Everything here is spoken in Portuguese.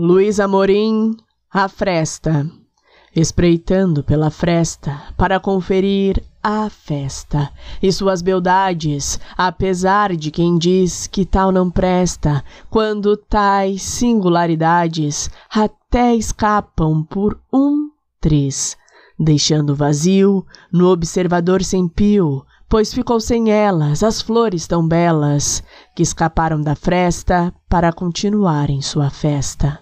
Luiz Amorim, a fresta, espreitando pela fresta para conferir a festa. E suas beldades, apesar de quem diz que tal não presta, quando tais singularidades até escapam por um triz, deixando vazio no observador sem pio, pois ficou sem elas as flores tão belas que escaparam da fresta para continuar em sua festa.